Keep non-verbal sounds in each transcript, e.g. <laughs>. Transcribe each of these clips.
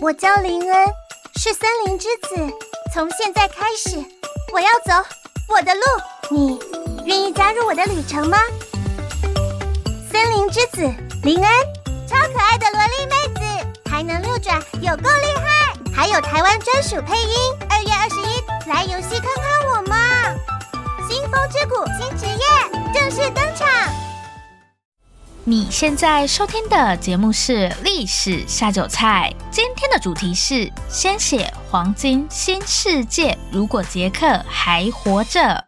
我叫林恩，是森林之子。从现在开始，我要走我的路。你愿意加入我的旅程吗？森林之子林恩，超可爱的萝莉妹子，还能六转，有够厉害！还有台湾专属配音。二月二十一，来游戏看看我吗？新风之谷新职业正式登场。你现在收听的节目是《历史下酒菜》，今天的主题是“鲜血黄金新世界”。如果杰克还活着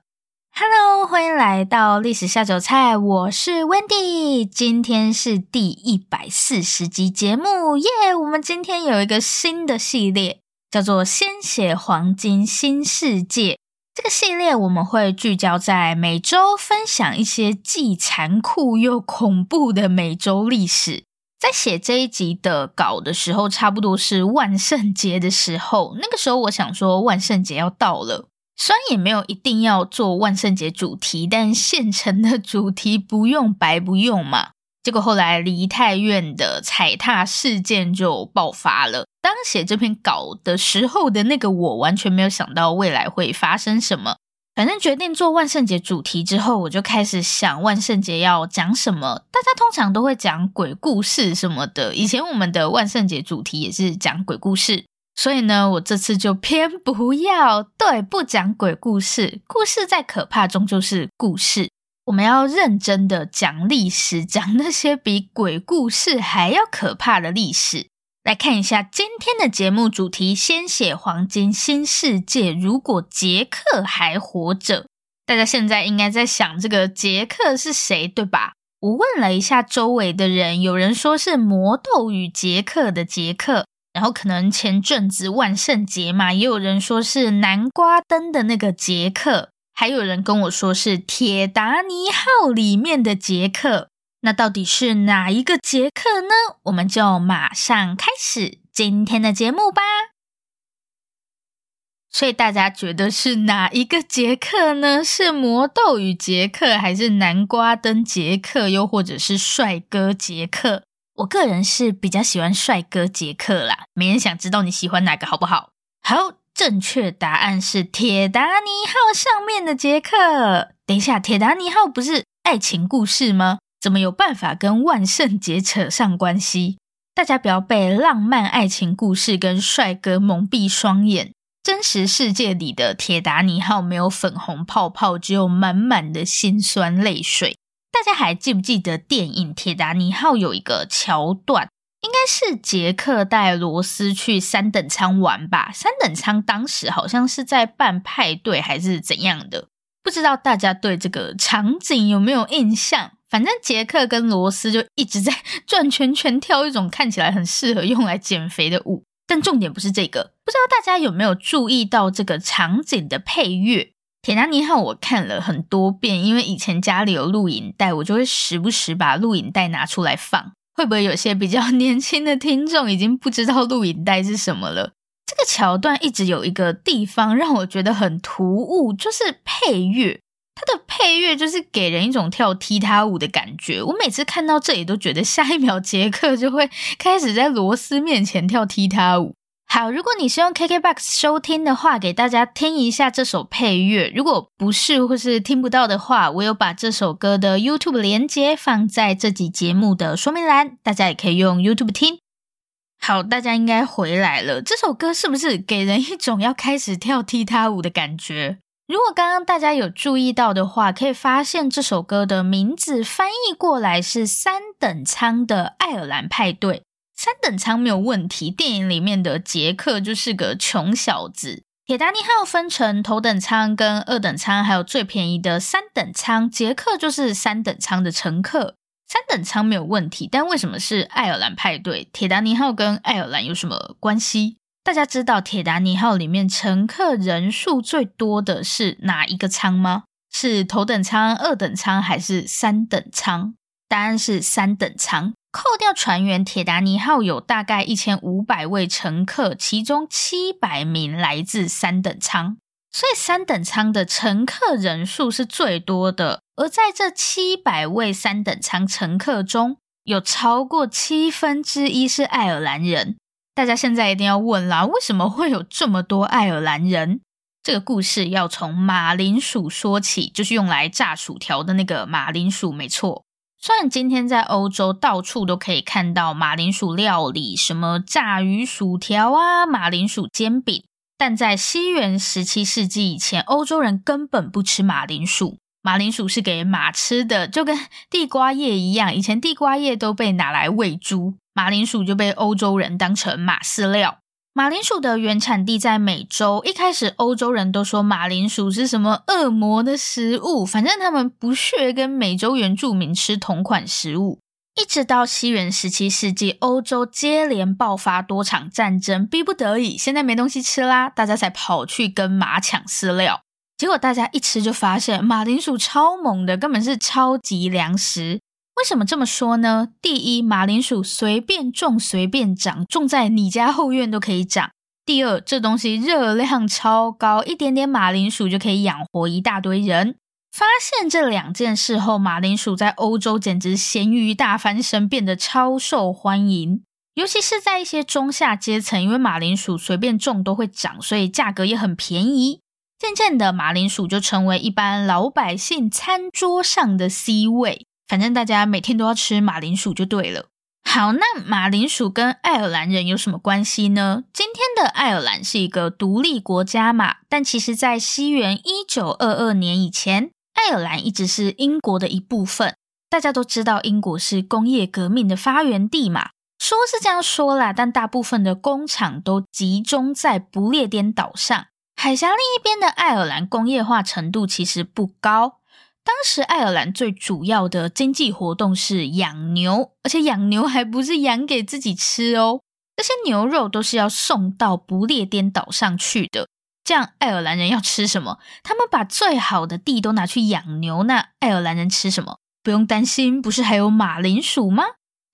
，Hello，欢迎来到《历史下酒菜》，我是 Wendy，今天是第一百四十集节目，耶、我们今天有一个新的系列，叫做“鲜血黄金新世界”。这个系列我们会聚焦在每周，分享一些既残酷又恐怖的美洲历史。在写这一集的稿的时候，差不多是万圣节的时候。那个时候，我想说万圣节要到了，虽然也没有一定要做万圣节主题，但现成的主题不用白不用嘛。结果后来梨泰院的踩踏事件就爆发了。当写这篇稿的时候的那个我，完全没有想到未来会发生什么。反正决定做万圣节主题之后，我就开始想万圣节要讲什么。大家通常都会讲鬼故事什么的。以前我们的万圣节主题也是讲鬼故事，所以呢，我这次就偏不要，对，不讲鬼故事。故事再可怕，终究是故事。我们要认真的讲历史，讲那些比鬼故事还要可怕的历史。来看一下今天的节目主题：鲜血黄金新世界。如果杰克还活着，大家现在应该在想这个杰克是谁，对吧？我问了一下周围的人，有人说是《魔豆与杰克》的杰克，然后可能前阵子万圣节嘛，也有人说是南瓜灯的那个杰克。还有人跟我说是《铁达尼号》里面的杰克，那到底是哪一个杰克呢？我们就马上开始今天的节目吧。所以大家觉得是哪一个杰克呢？是魔豆与杰克，还是南瓜灯杰克，又或者是帅哥杰克？我个人是比较喜欢帅哥杰克啦。没人想知道你喜欢哪个，好不好？好。正确答案是铁达尼号上面的杰克。等一下，铁达尼号不是爱情故事吗？怎么有办法跟万圣节扯上关系？大家不要被浪漫爱情故事跟帅哥蒙蔽双眼。真实世界里的铁达尼号没有粉红泡泡，只有满满的辛酸泪水。大家还记不记得电影《铁达尼号》有一个桥段？应该是杰克带罗斯去三等舱玩吧？三等舱当时好像是在办派对还是怎样的？不知道大家对这个场景有没有印象？反正杰克跟罗斯就一直在 <laughs> 转圈圈，跳一种看起来很适合用来减肥的舞。但重点不是这个，不知道大家有没有注意到这个场景的配乐？铁达尼号我看了很多遍，因为以前家里有录影带，我就会时不时把录影带拿出来放。会不会有些比较 <laughs> 年轻的听众已经不知道录影带是什么了？这个桥段一直有一个地方让我觉得很突兀，就是配乐。它的配乐就是给人一种跳踢踏舞的感觉。我每次看到这里都觉得下一秒杰克就会开始在罗斯面前跳踢踏舞。好，如果你是用 KKBOX 收听的话，给大家听一下这首配乐。如果不是或是听不到的话，我有把这首歌的 YouTube 连接放在这集节目的说明栏，大家也可以用 YouTube 听。好，大家应该回来了。这首歌是不是给人一种要开始跳踢踏舞的感觉？如果刚刚大家有注意到的话，可以发现这首歌的名字翻译过来是三等舱的爱尔兰派对。三等舱没有问题。电影里面的杰克就是个穷小子。铁达尼号分成头等舱跟二等舱，还有最便宜的三等舱。杰克就是三等舱的乘客。三等舱没有问题，但为什么是爱尔兰派对？铁达尼号跟爱尔兰有什么关系？大家知道铁达尼号里面乘客人数最多的是哪一个舱吗？是头等舱、二等舱还是三等舱？答案是三等舱。扣掉船员，铁达尼号有大概一千五百位乘客，其中七百名来自三等舱，所以三等舱的乘客人数是最多的。而在这七百位三等舱乘客中，有超过七分之一是爱尔兰人。大家现在一定要问啦，为什么会有这么多爱尔兰人？这个故事要从马铃薯说起，就是用来炸薯条的那个马铃薯，没错。虽然今天在欧洲到处都可以看到马铃薯料理，什么炸鱼薯条啊、马铃薯煎饼，但在西元十七世纪以前，欧洲人根本不吃马铃薯。马铃薯是给马吃的，就跟地瓜叶一样，以前地瓜叶都被拿来喂猪，马铃薯就被欧洲人当成马饲料。马铃薯的原产地在美洲，一开始欧洲人都说马铃薯是什么恶魔的食物，反正他们不屑跟美洲原住民吃同款食物。一直到西元十七世纪，欧洲接连爆发多场战争，逼不得已，现在没东西吃啦，大家才跑去跟马抢饲料。结果大家一吃就发现马铃薯超猛的，根本是超级粮食。为什么这么说呢？第一，马铃薯随便种随便长，种在你家后院都可以长。第二，这东西热量超高，一点点马铃薯就可以养活一大堆人。发现这两件事后，马铃薯在欧洲简直咸鱼大翻身，变得超受欢迎。尤其是在一些中下阶层，因为马铃薯随便种都会长，所以价格也很便宜。渐渐的，马铃薯就成为一般老百姓餐桌上的 C 位。反正大家每天都要吃马铃薯就对了。好，那马铃薯跟爱尔兰人有什么关系呢？今天的爱尔兰是一个独立国家嘛，但其实在西元一九二二年以前，爱尔兰一直是英国的一部分。大家都知道英国是工业革命的发源地嘛，说是这样说啦，但大部分的工厂都集中在不列颠岛上，海峡另一边的爱尔兰工业化程度其实不高。当时爱尔兰最主要的经济活动是养牛，而且养牛还不是养给自己吃哦，这些牛肉都是要送到不列颠岛上去的。这样爱尔兰人要吃什么？他们把最好的地都拿去养牛，那爱尔兰人吃什么？不用担心，不是还有马铃薯吗？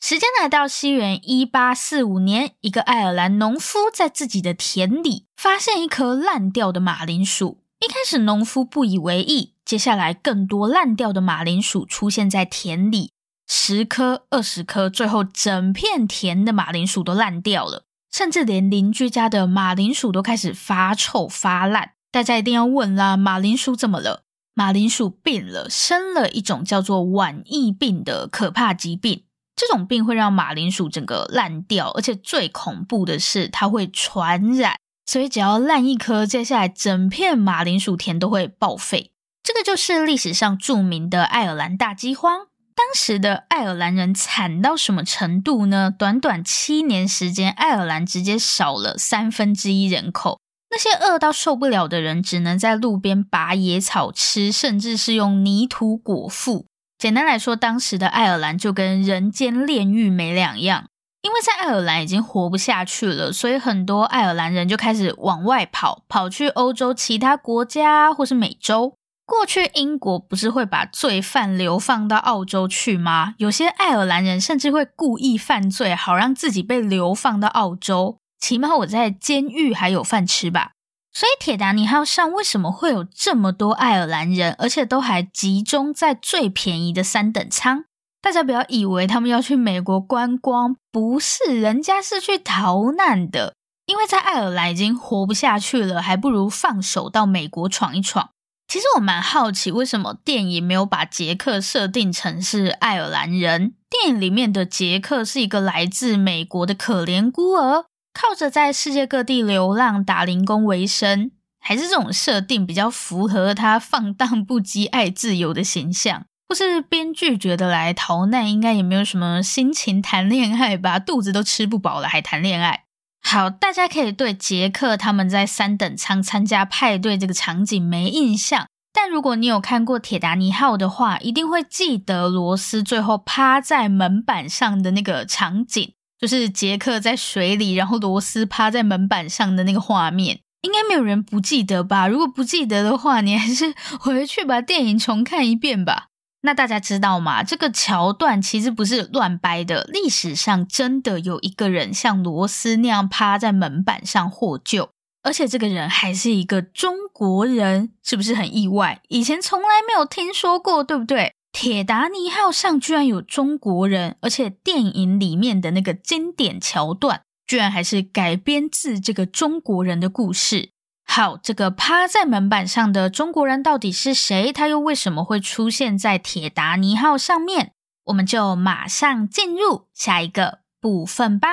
时间来到西元一八四五年，一个爱尔兰农夫在自己的田里发现一颗烂掉的马铃薯。一开始农夫不以为意。接下来，更多烂掉的马铃薯出现在田里，十颗、二十颗，最后整片田的马铃薯都烂掉了，甚至连邻居家的马铃薯都开始发臭发烂。大家一定要问啦，马铃薯怎么了？马铃薯病了，生了一种叫做晚疫病的可怕疾病。这种病会让马铃薯整个烂掉，而且最恐怖的是它会传染，所以只要烂一颗，接下来整片马铃薯田都会报废。这个就是历史上著名的爱尔兰大饥荒。当时的爱尔兰人惨到什么程度呢？短短七年时间，爱尔兰直接少了三分之一人口。那些饿到受不了的人，只能在路边拔野草吃，甚至是用泥土果腹。简单来说，当时的爱尔兰就跟人间炼狱没两样。因为在爱尔兰已经活不下去了，所以很多爱尔兰人就开始往外跑，跑去欧洲其他国家或是美洲。过去英国不是会把罪犯流放到澳洲去吗？有些爱尔兰人甚至会故意犯罪，好让自己被流放到澳洲。起码我在监狱还有饭吃吧。所以铁达尼号上为什么会有这么多爱尔兰人，而且都还集中在最便宜的三等舱？大家不要以为他们要去美国观光，不是，人家是去逃难的。因为在爱尔兰已经活不下去了，还不如放手到美国闯一闯。其实我蛮好奇，为什么电影没有把杰克设定成是爱尔兰人？电影里面的杰克是一个来自美国的可怜孤儿，靠着在世界各地流浪打零工为生，还是这种设定比较符合他放荡不羁、爱自由的形象？或是编剧觉得来逃难应该也没有什么心情谈恋爱吧？肚子都吃不饱了，还谈恋爱？好，大家可以对杰克他们在三等舱参加派对这个场景没印象，但如果你有看过《铁达尼号》的话，一定会记得罗斯最后趴在门板上的那个场景，就是杰克在水里，然后罗斯趴在门板上的那个画面，应该没有人不记得吧？如果不记得的话，你还是 <laughs> 回去把电影重看一遍吧。那大家知道吗？这个桥段其实不是乱掰的，历史上真的有一个人像罗斯那样趴在门板上获救，而且这个人还是一个中国人，是不是很意外？以前从来没有听说过，对不对？铁达尼号上居然有中国人，而且电影里面的那个经典桥段，居然还是改编自这个中国人的故事。好，这个趴在门板上的中国人到底是谁？他又为什么会出现在铁达尼号上面？我们就马上进入下一个部分吧。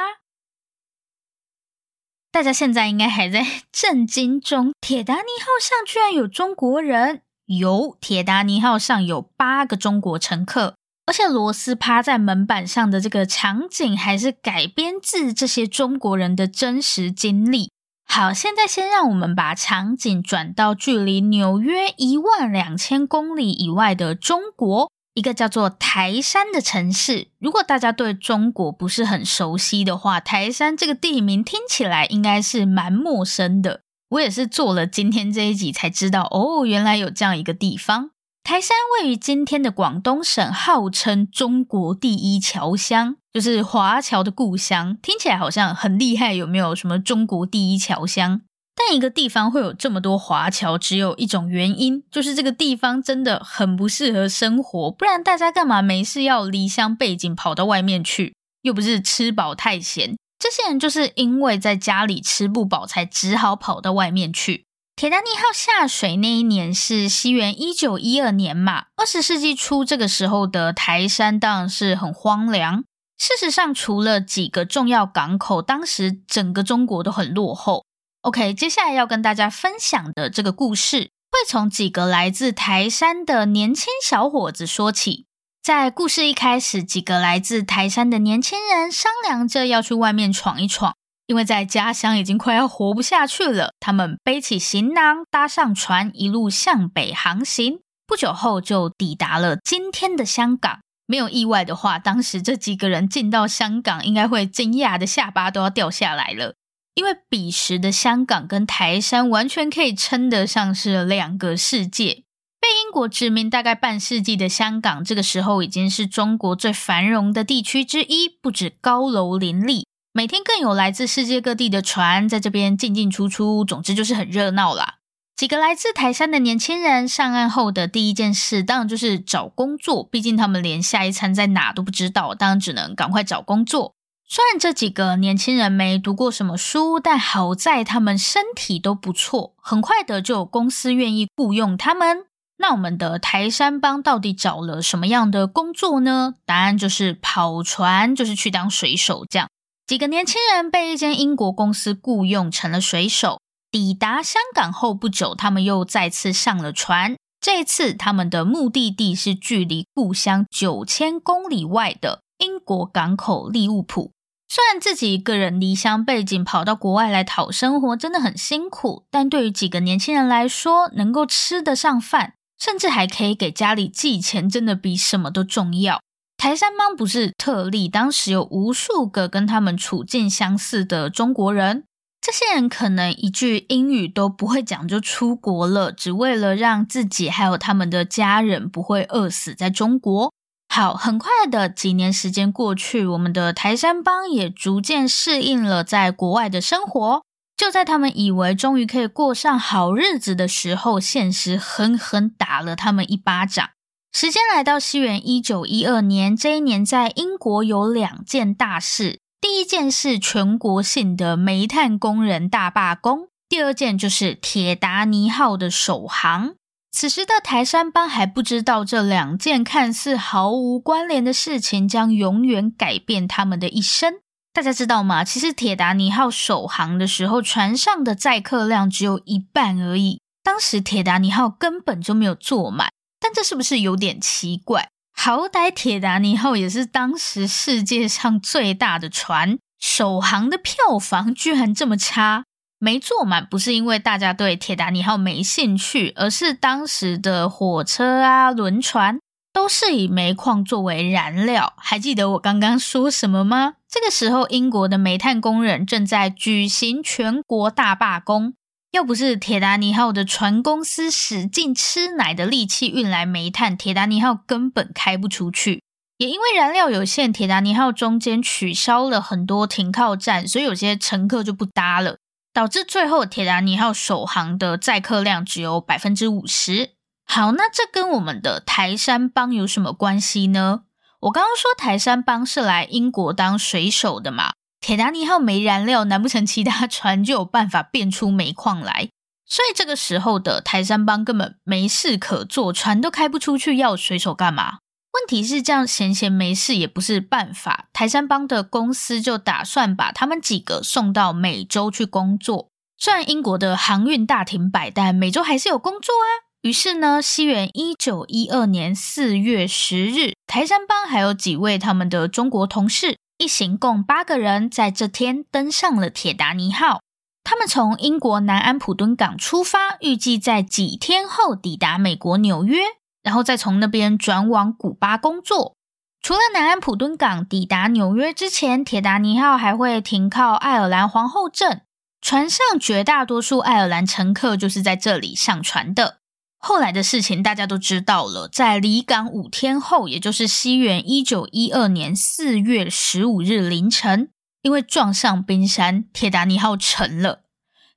大家现在应该还在 <laughs> 震惊中，铁达尼号上居然有中国人。有，铁达尼号上有八个中国乘客，而且罗斯趴在门板上的这个场景还是改编自这些中国人的真实经历。好，现在先让我们把场景转到距离纽约一万两千公里以外的中国。一个叫做台山的城市，如果大家对中国不是很熟悉的话，台山这个地名听起来应该是蛮陌生的。我也是做了今天这一集才知道，哦，原来有这样一个地方。台山位于今天的广东省，号称中国第一侨乡，就是华侨的故乡，听起来好像很厉害。有没有什么中国第一侨乡？但一个地方会有这么多华侨，只有一种原因，就是这个地方真的很不适合生活。不然大家干嘛没事要离乡背井跑到外面去？又不是吃饱太闲，这些人就是因为在家里吃不饱，才只好跑到外面去。铁达尼号下水那一年是西元一九一二年嘛，二十世纪初这个时候的台山当然是很荒凉。事实上，除了几个重要港口，当时整个中国都很落后。OK，接下来要跟大家分享的这个故事，会从几个来自台山的年轻小伙子说起。在故事一开始，几个来自台山的年轻人商量着要去外面闯一闯，因为在家乡已经快要活不下去了。他们背起行囊，搭上船，一路向北航行。不久后，就抵达了今天的香港。没有意外的话，当时这几个人进到香港，应该会惊讶的下巴都要掉下来了。因为彼时的香港跟台山完全可以称得上是两个世界。被英国殖民大概半世纪的香港，这个时候已经是中国最繁荣的地区之一，不止高楼林立，每天更有来自世界各地的船在这边进进出出，总之就是很热闹啦。几个来自台山的年轻人上岸后的第一件事，当然就是找工作，毕竟他们连下一餐在哪都不知道，当然只能赶快找工作。虽然这几个年轻人没读过什么书，但好在他们身体都不错，很快的就有公司愿意雇佣他们。那我们的台山帮到底找了什么样的工作呢？答案就是跑船，就是去当水手这样。几个年轻人被一间英国公司雇佣成了水手。抵达香港后不久，他们又再次上了船。这次，他们的目的地是距离故乡九千公里外的英国港口利物浦。虽然自己一个人离乡背井跑到国外来讨生活真的很辛苦，但对于几个年轻人来说，能够吃得上饭，甚至还可以给家里寄钱，真的比什么都重要。台山帮不是特例，当时有无数个跟他们处境相似的中国人，这些人可能一句英语都不会讲就出国了，只为了让自己还有他们的家人不会饿死在中国。好，很快的几年时间过去，我们的台山帮也逐渐适应了在国外的生活。就在他们以为终于可以过上好日子的时候，现实狠狠打了他们一巴掌。时间来到西元一九一二年，这一年在英国有两件大事：第一件是全国性的煤炭工人大罢工；第二件就是铁达尼号的首航。此时的台山帮还不知道，这两件看似毫无关联的事情将永远改变他们的一生。大家知道吗？其实铁达尼号首航的时候，船上的载客量只有一半而已。当时铁达尼号根本就没有坐满，但这是不是有点奇怪？好歹铁达尼号也是当时世界上最大的船，首航的票房居然这么差。没坐满不是因为大家对铁达尼号没兴趣，而是当时的火车啊、轮船都是以煤矿作为燃料。还记得我刚刚说什么吗？这个时候，英国的煤炭工人正在举行全国大罢工。要不是铁达尼号的船公司使劲吃奶的力气运来煤炭，铁达尼号根本开不出去。也因为燃料有限，铁达尼号中间取消了很多停靠站，所以有些乘客就不搭了。导致最后铁达尼号首航的载客量只有百分之五十。好，那这跟我们的台山帮有什么关系呢？我刚刚说台山帮是来英国当水手的嘛，铁达尼号没燃料，难不成其他船就有办法变出煤矿来？所以这个时候的台山帮根本没事可做，船都开不出去，要水手干嘛？问题是这样闲闲没事也不是办法。台山帮的公司就打算把他们几个送到美洲去工作。虽然英国的航运大停摆，但美洲还是有工作啊。于是呢，西元一九一二年四月十日，台山帮还有几位他们的中国同事。一行共八个人，在这天登上了铁达尼号。他们从英国南安普敦港出发，预计在几天后抵达美国纽约，然后再从那边转往古巴工作。除了南安普敦港抵达纽约之前，铁达尼号还会停靠爱尔兰皇后镇。船上绝大多数爱尔兰乘客就是在这里上船的。后来的事情大家都知道了，在离港五天后，也就是西元一九一二年四月十五日凌晨，因为撞上冰山，铁达尼号沉了。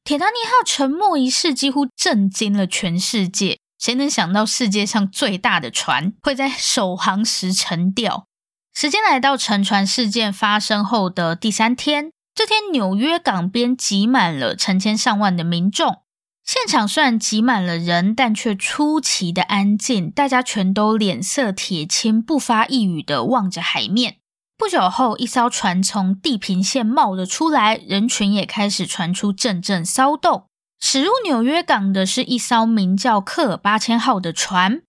铁达尼号沉没一事几乎震惊了全世界，谁能想到世界上最大的船会在首航时沉掉？时间来到沉船事件发生后的第三天，这天纽约港边挤满了成千上万的民众。现场虽然挤满了人，但却出奇的安静，大家全都脸色铁青，不发一语的望着海面。不久后，一艘船从地平线冒了出来，人群也开始传出阵阵骚动。驶入纽约港的是一艘名叫科尔八千号的船。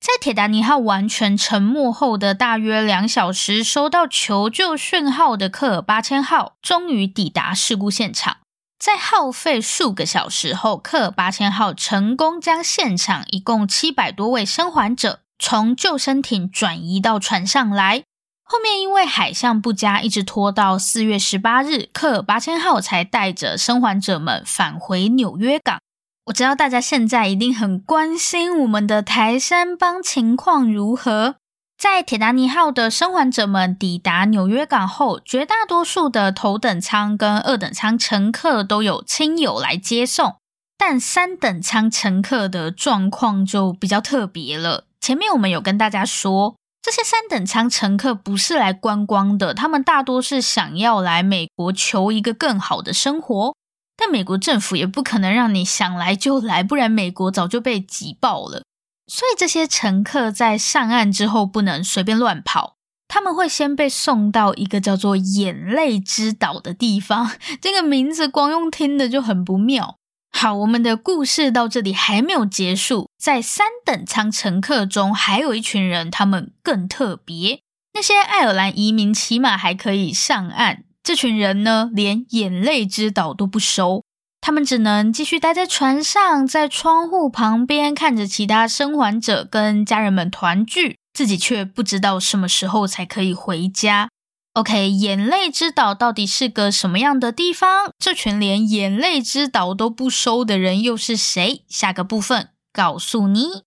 在铁达尼号完全沉没后的大约两小时，收到求救讯号的科尔八千号终于抵达事故现场。在耗费数个小时后，科尔八千号成功将现场一共七百多位生还者从救生艇转移到船上来。后面因为海象不佳，一直拖到四月十八日，科尔八千号才带着生还者们返回纽约港。我知道大家现在一定很关心我们的台山帮情况如何。在铁达尼号的生还者们抵达纽约港后，绝大多数的头等舱跟二等舱乘客都有亲友来接送，但三等舱乘客的状况就比较特别了。前面我们有跟大家说，这些三等舱乘客不是来观光的，他们大多是想要来美国求一个更好的生活，但美国政府也不可能让你想来就来，不然美国早就被挤爆了。所以这些乘客在上岸之后不能随便乱跑，他们会先被送到一个叫做“眼泪之岛”的地方。这个名字光用听的就很不妙。好，我们的故事到这里还没有结束，在三等舱乘客中还有一群人，他们更特别。那些爱尔兰移民起码还可以上岸，这群人呢，连“眼泪之岛”都不收。他们只能继续待在船上，在窗户旁边看着其他生还者跟家人们团聚，自己却不知道什么时候才可以回家。OK，眼泪之岛到底是个什么样的地方？这群连眼泪之岛都不收的人又是谁？下个部分告诉你。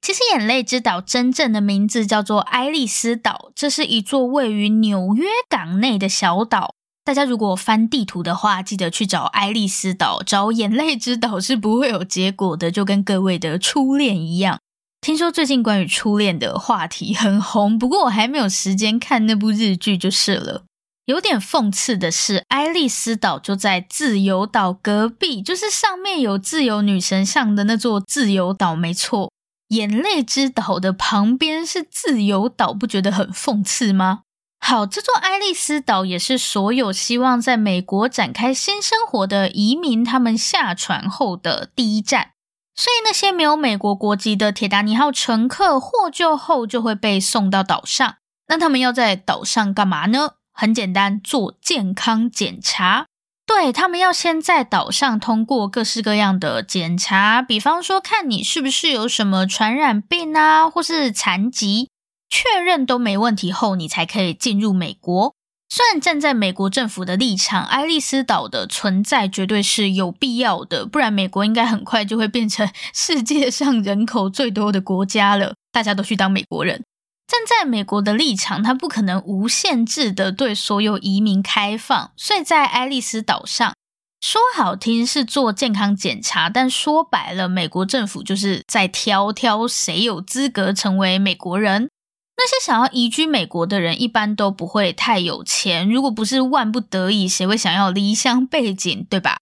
其实，眼泪之岛真正的名字叫做爱丽丝岛，这是一座位于纽约港内的小岛。大家如果翻地图的话，记得去找爱丽丝岛，找眼泪之岛是不会有结果的，就跟各位的初恋一样。听说最近关于初恋的话题很红，不过我还没有时间看那部日剧就是了。有点讽刺的是，爱丽丝岛就在自由岛隔壁，就是上面有自由女神像的那座自由岛，没错。眼泪之岛的旁边是自由岛，不觉得很讽刺吗？好，这座爱丽丝岛也是所有希望在美国展开新生活的移民他们下船后的第一站。所以那些没有美国国籍的铁达尼号乘客获救后就会被送到岛上。那他们要在岛上干嘛呢？很简单，做健康检查。对，他们要先在岛上通过各式各样的检查，比方说看你是不是有什么传染病啊，或是残疾。确认都没问题后，你才可以进入美国。虽然站在美国政府的立场，爱丽丝岛的存在绝对是有必要的，不然美国应该很快就会变成世界上人口最多的国家了，大家都去当美国人。站在美国的立场，它不可能无限制的对所有移民开放，所以在爱丽丝岛上，说好听是做健康检查，但说白了，美国政府就是在挑挑谁有资格成为美国人。那些想要移居美国的人，一般都不会太有钱。如果不是万不得已，谁会想要离乡背景，对吧？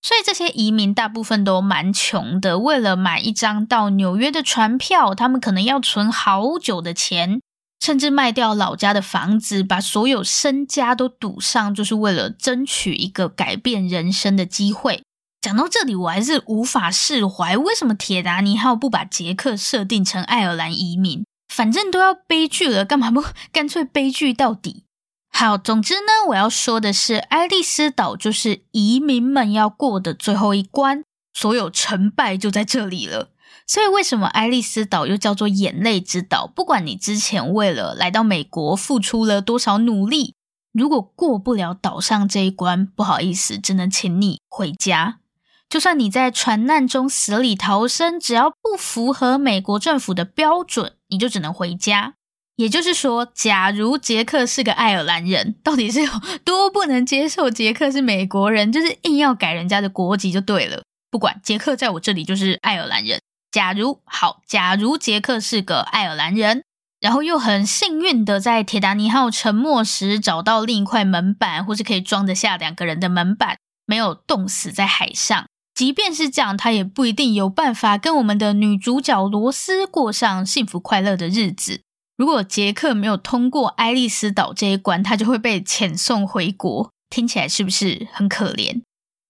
所以这些移民大部分都蛮穷的。为了买一张到纽约的船票，他们可能要存好久的钱，甚至卖掉老家的房子，把所有身家都赌上，就是为了争取一个改变人生的机会。讲到这里，我还是无法释怀，为什么铁达尼号不把杰克设定成爱尔兰移民？反正都要悲剧了，干嘛不 <laughs> 干脆悲剧到底？好，总之呢，我要说的是，爱丽丝岛就是移民们要过的最后一关，所有成败就在这里了。所以，为什么爱丽丝岛又叫做眼泪之岛？不管你之前为了来到美国付出了多少努力，如果过不了岛上这一关，不好意思，只能请你回家。就算你在船难中死里逃生，只要不符合美国政府的标准，你就只能回家。也就是说，假如杰克是个爱尔兰人，到底是有多不能接受杰克是美国人，就是硬要改人家的国籍就对了。不管杰克在我这里就是爱尔兰人。假如好，假如杰克是个爱尔兰人，然后又很幸运的在铁达尼号沉没时找到另一块门板，或是可以装得下两个人的门板，没有冻死在海上。即便是这样，他也不一定有办法跟我们的女主角罗斯过上幸福快乐的日子。如果杰克没有通过爱丽丝岛这一关，他就会被遣送回国。听起来是不是很可怜？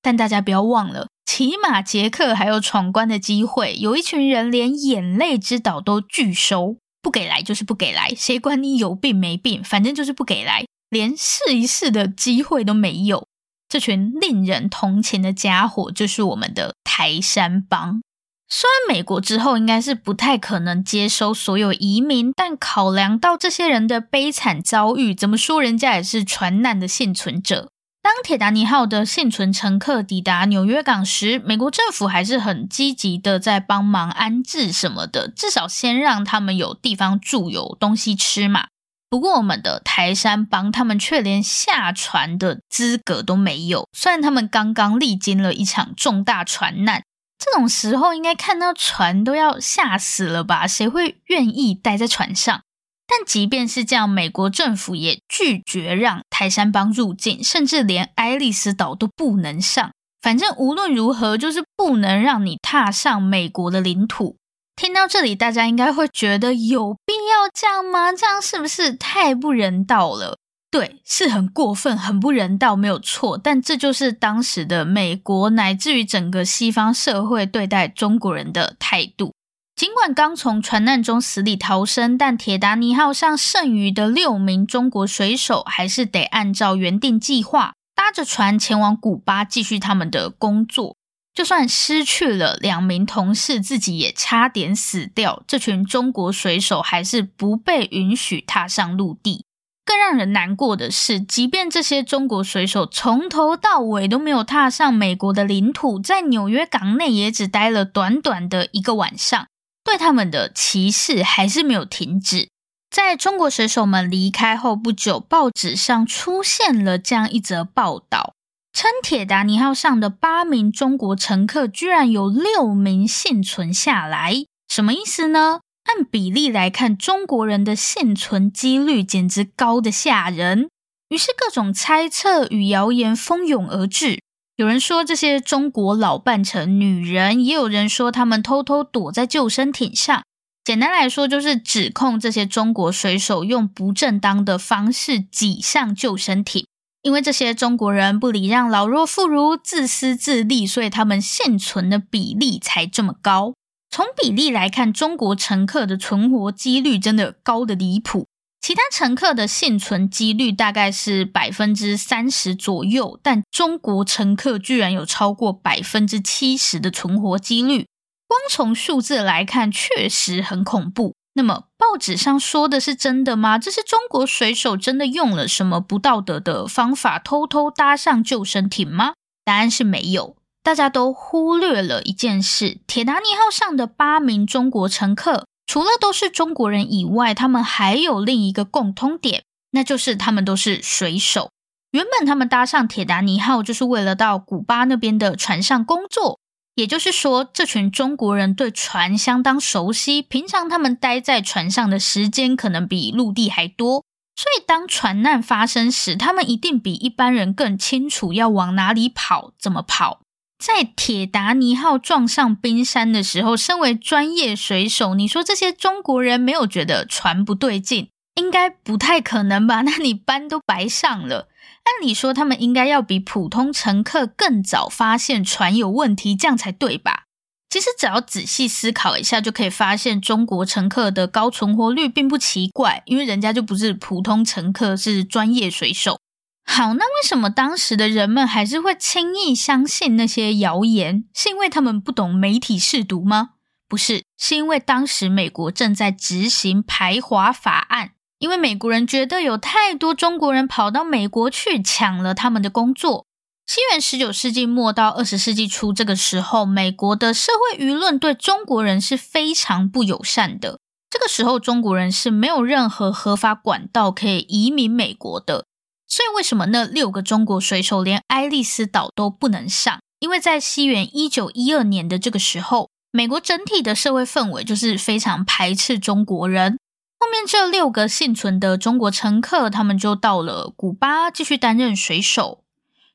但大家不要忘了，起码杰克还有闯关的机会。有一群人连眼泪之岛都拒收，不给来就是不给来，谁管你有病没病，反正就是不给来，连试一试的机会都没有。这群令人同情的家伙，就是我们的台山帮。虽然美国之后应该是不太可能接收所有移民，但考量到这些人的悲惨遭遇，怎么说人家也是船难的幸存者。当铁达尼号的幸存乘客抵达纽约港时，美国政府还是很积极的在帮忙安置什么的，至少先让他们有地方住，有东西吃嘛。不过，我们的台山帮他们却连下船的资格都没有。虽然他们刚刚历经了一场重大船难，这种时候应该看到船都要吓死了吧？谁会愿意待在船上？但即便是这样，美国政府也拒绝让台山帮入境，甚至连爱丽丝岛都不能上。反正无论如何，就是不能让你踏上美国的领土。听到这里，大家应该会觉得有必要这样吗？这样是不是太不人道了？对，是很过分、很不人道，没有错。但这就是当时的美国乃至于整个西方社会对待中国人的态度。尽管刚从船难中死里逃生，但铁达尼号上剩余的六名中国水手还是得按照原定计划搭着船前往古巴继续他们的工作。就算失去了两名同事，自己也差点死掉。这群中国水手还是不被允许踏上陆地。更让人难过的是，即便这些中国水手从头到尾都没有踏上美国的领土，在纽约港内也只待了短短的一个晚上，对他们的歧视还是没有停止。在中国水手们离开后不久，报纸上出现了这样一则报道。称铁达尼号上的八名中国乘客，居然有六名幸存下来，什么意思呢？按比例来看，中国人的幸存几率简直高得吓人。于是各种猜测与谣言蜂拥而至。有人说这些中国老扮成女人，也有人说他们偷偷躲在救生艇上。简单来说，就是指控这些中国水手用不正当的方式挤上救生艇。因为这些中国人不礼让老弱妇孺、自私自利，所以他们幸存的比例才这么高。从比例来看，中国乘客的存活几率真的高得离谱。其他乘客的幸存几率大概是百分之三十左右，但中国乘客居然有超过百分之七十的存活几率。光从数字来看，确实很恐怖。那么报纸上说的是真的吗？这是中国水手真的用了什么不道德的方法偷偷搭上救生艇吗？答案是没有。大家都忽略了一件事：铁达尼号上的八名中国乘客，除了都是中国人以外，他们还有另一个共通点，那就是他们都是水手。原本他们搭上铁达尼号就是为了到古巴那边的船上工作。也就是说，这群中国人对船相当熟悉，平常他们待在船上的时间可能比陆地还多，所以当船难发生时，他们一定比一般人更清楚要往哪里跑，怎么跑。在铁达尼号撞上冰山的时候，身为专业水手，你说这些中国人没有觉得船不对劲，应该不太可能吧？<laughs> 那你班都白上了。按理说，他们应该要比普通乘客更早发现船有问题，这样才对吧？其实只要仔细思考一下，就可以发现中国乘客的高存活率并不奇怪，因为人家就不是普通乘客，是专业水手。好，那为什么当时的人们还是会轻易相信那些谣言？是因为他们不懂媒体试读吗？不是，是因为当时美国正在执行排华法案。因为美国人觉得有太多中国人跑到美国去抢了他们的工作。西元十九世纪末到二十世纪初这个时候，美国的社会舆论对中国人是非常不友善的。这个时候，中国人是没有任何合法管道可以移民美国的。所以，为什么那六个中国水手连爱丽丝岛都不能上？因为在西元一九一二年的这个时候，美国整体的社会氛围就是非常排斥中国人。后面这六个幸存的中国乘客，他们就到了古巴继续担任水手。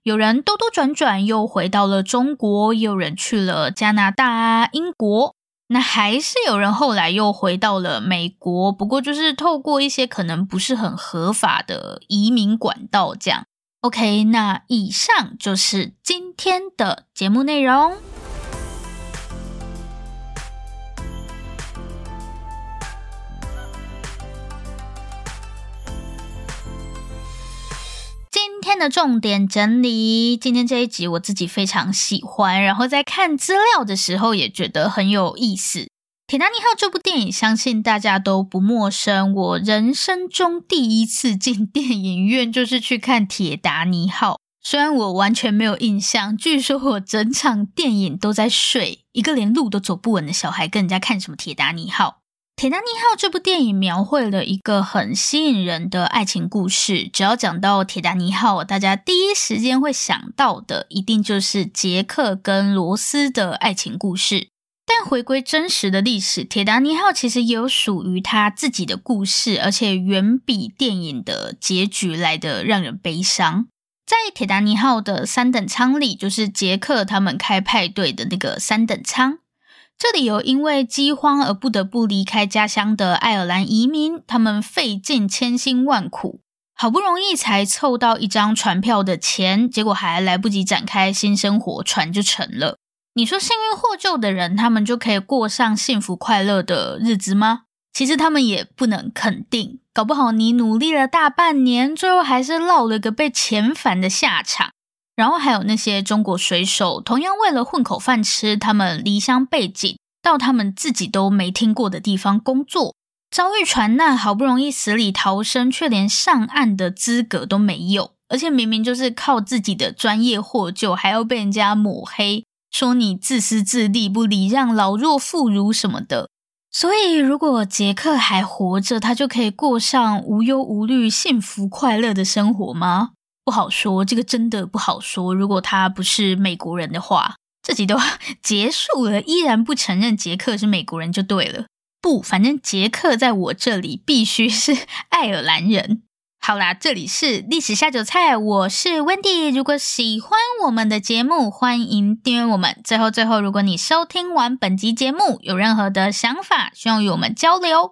有人兜兜转转又回到了中国，也有人去了加拿大、英国。那还是有人后来又回到了美国，不过就是透过一些可能不是很合法的移民管道这样。OK，那以上就是今天的节目内容。今天的重点整理，今天这一集我自己非常喜欢，然后在看资料的时候也觉得很有意思。《铁达尼号》这部电影，相信大家都不陌生。我人生中第一次进电影院就是去看《铁达尼号》，虽然我完全没有印象，据说我整场电影都在睡，一个连路都走不稳的小孩跟人家看什么《铁达尼号》。《铁达尼号》这部电影描绘了一个很吸引人的爱情故事。只要讲到铁达尼号，大家第一时间会想到的一定就是杰克跟罗斯的爱情故事。但回归真实的历史，铁达尼号其实也有属于他自己的故事，而且远比电影的结局来得让人悲伤。在铁达尼号的三等舱里，就是杰克他们开派对的那个三等舱。这里有因为饥荒而不得不离开家乡的爱尔兰移民，他们费尽千辛万苦，好不容易才凑到一张船票的钱，结果还来不及展开新生活，船就沉了。你说幸运获救的人，他们就可以过上幸福快乐的日子吗？其实他们也不能肯定，搞不好你努力了大半年，最后还是落了个被遣返的下场。然后还有那些中国水手，同样为了混口饭吃，他们离乡背井，到他们自己都没听过的地方工作，遭遇船难，好不容易死里逃生，却连上岸的资格都没有。而且明明就是靠自己的专业获救，还要被人家抹黑，说你自私自利，不礼让老弱妇孺什么的。所以，如果杰克还活着，他就可以过上无忧无虑、幸福快乐的生活吗？不好说，这个真的不好说。如果他不是美国人的话，这集都 <laughs> 结束了，依然不承认杰克是美国人就对了。不，反正杰克在我这里必须是 <laughs> 爱尔兰人。好啦，这里是历史下酒菜，我是 Wendy。如果喜欢我们的节目，欢迎订阅我们。最后，最后，如果你收听完本集节目，有任何的想法，希望与我们交流。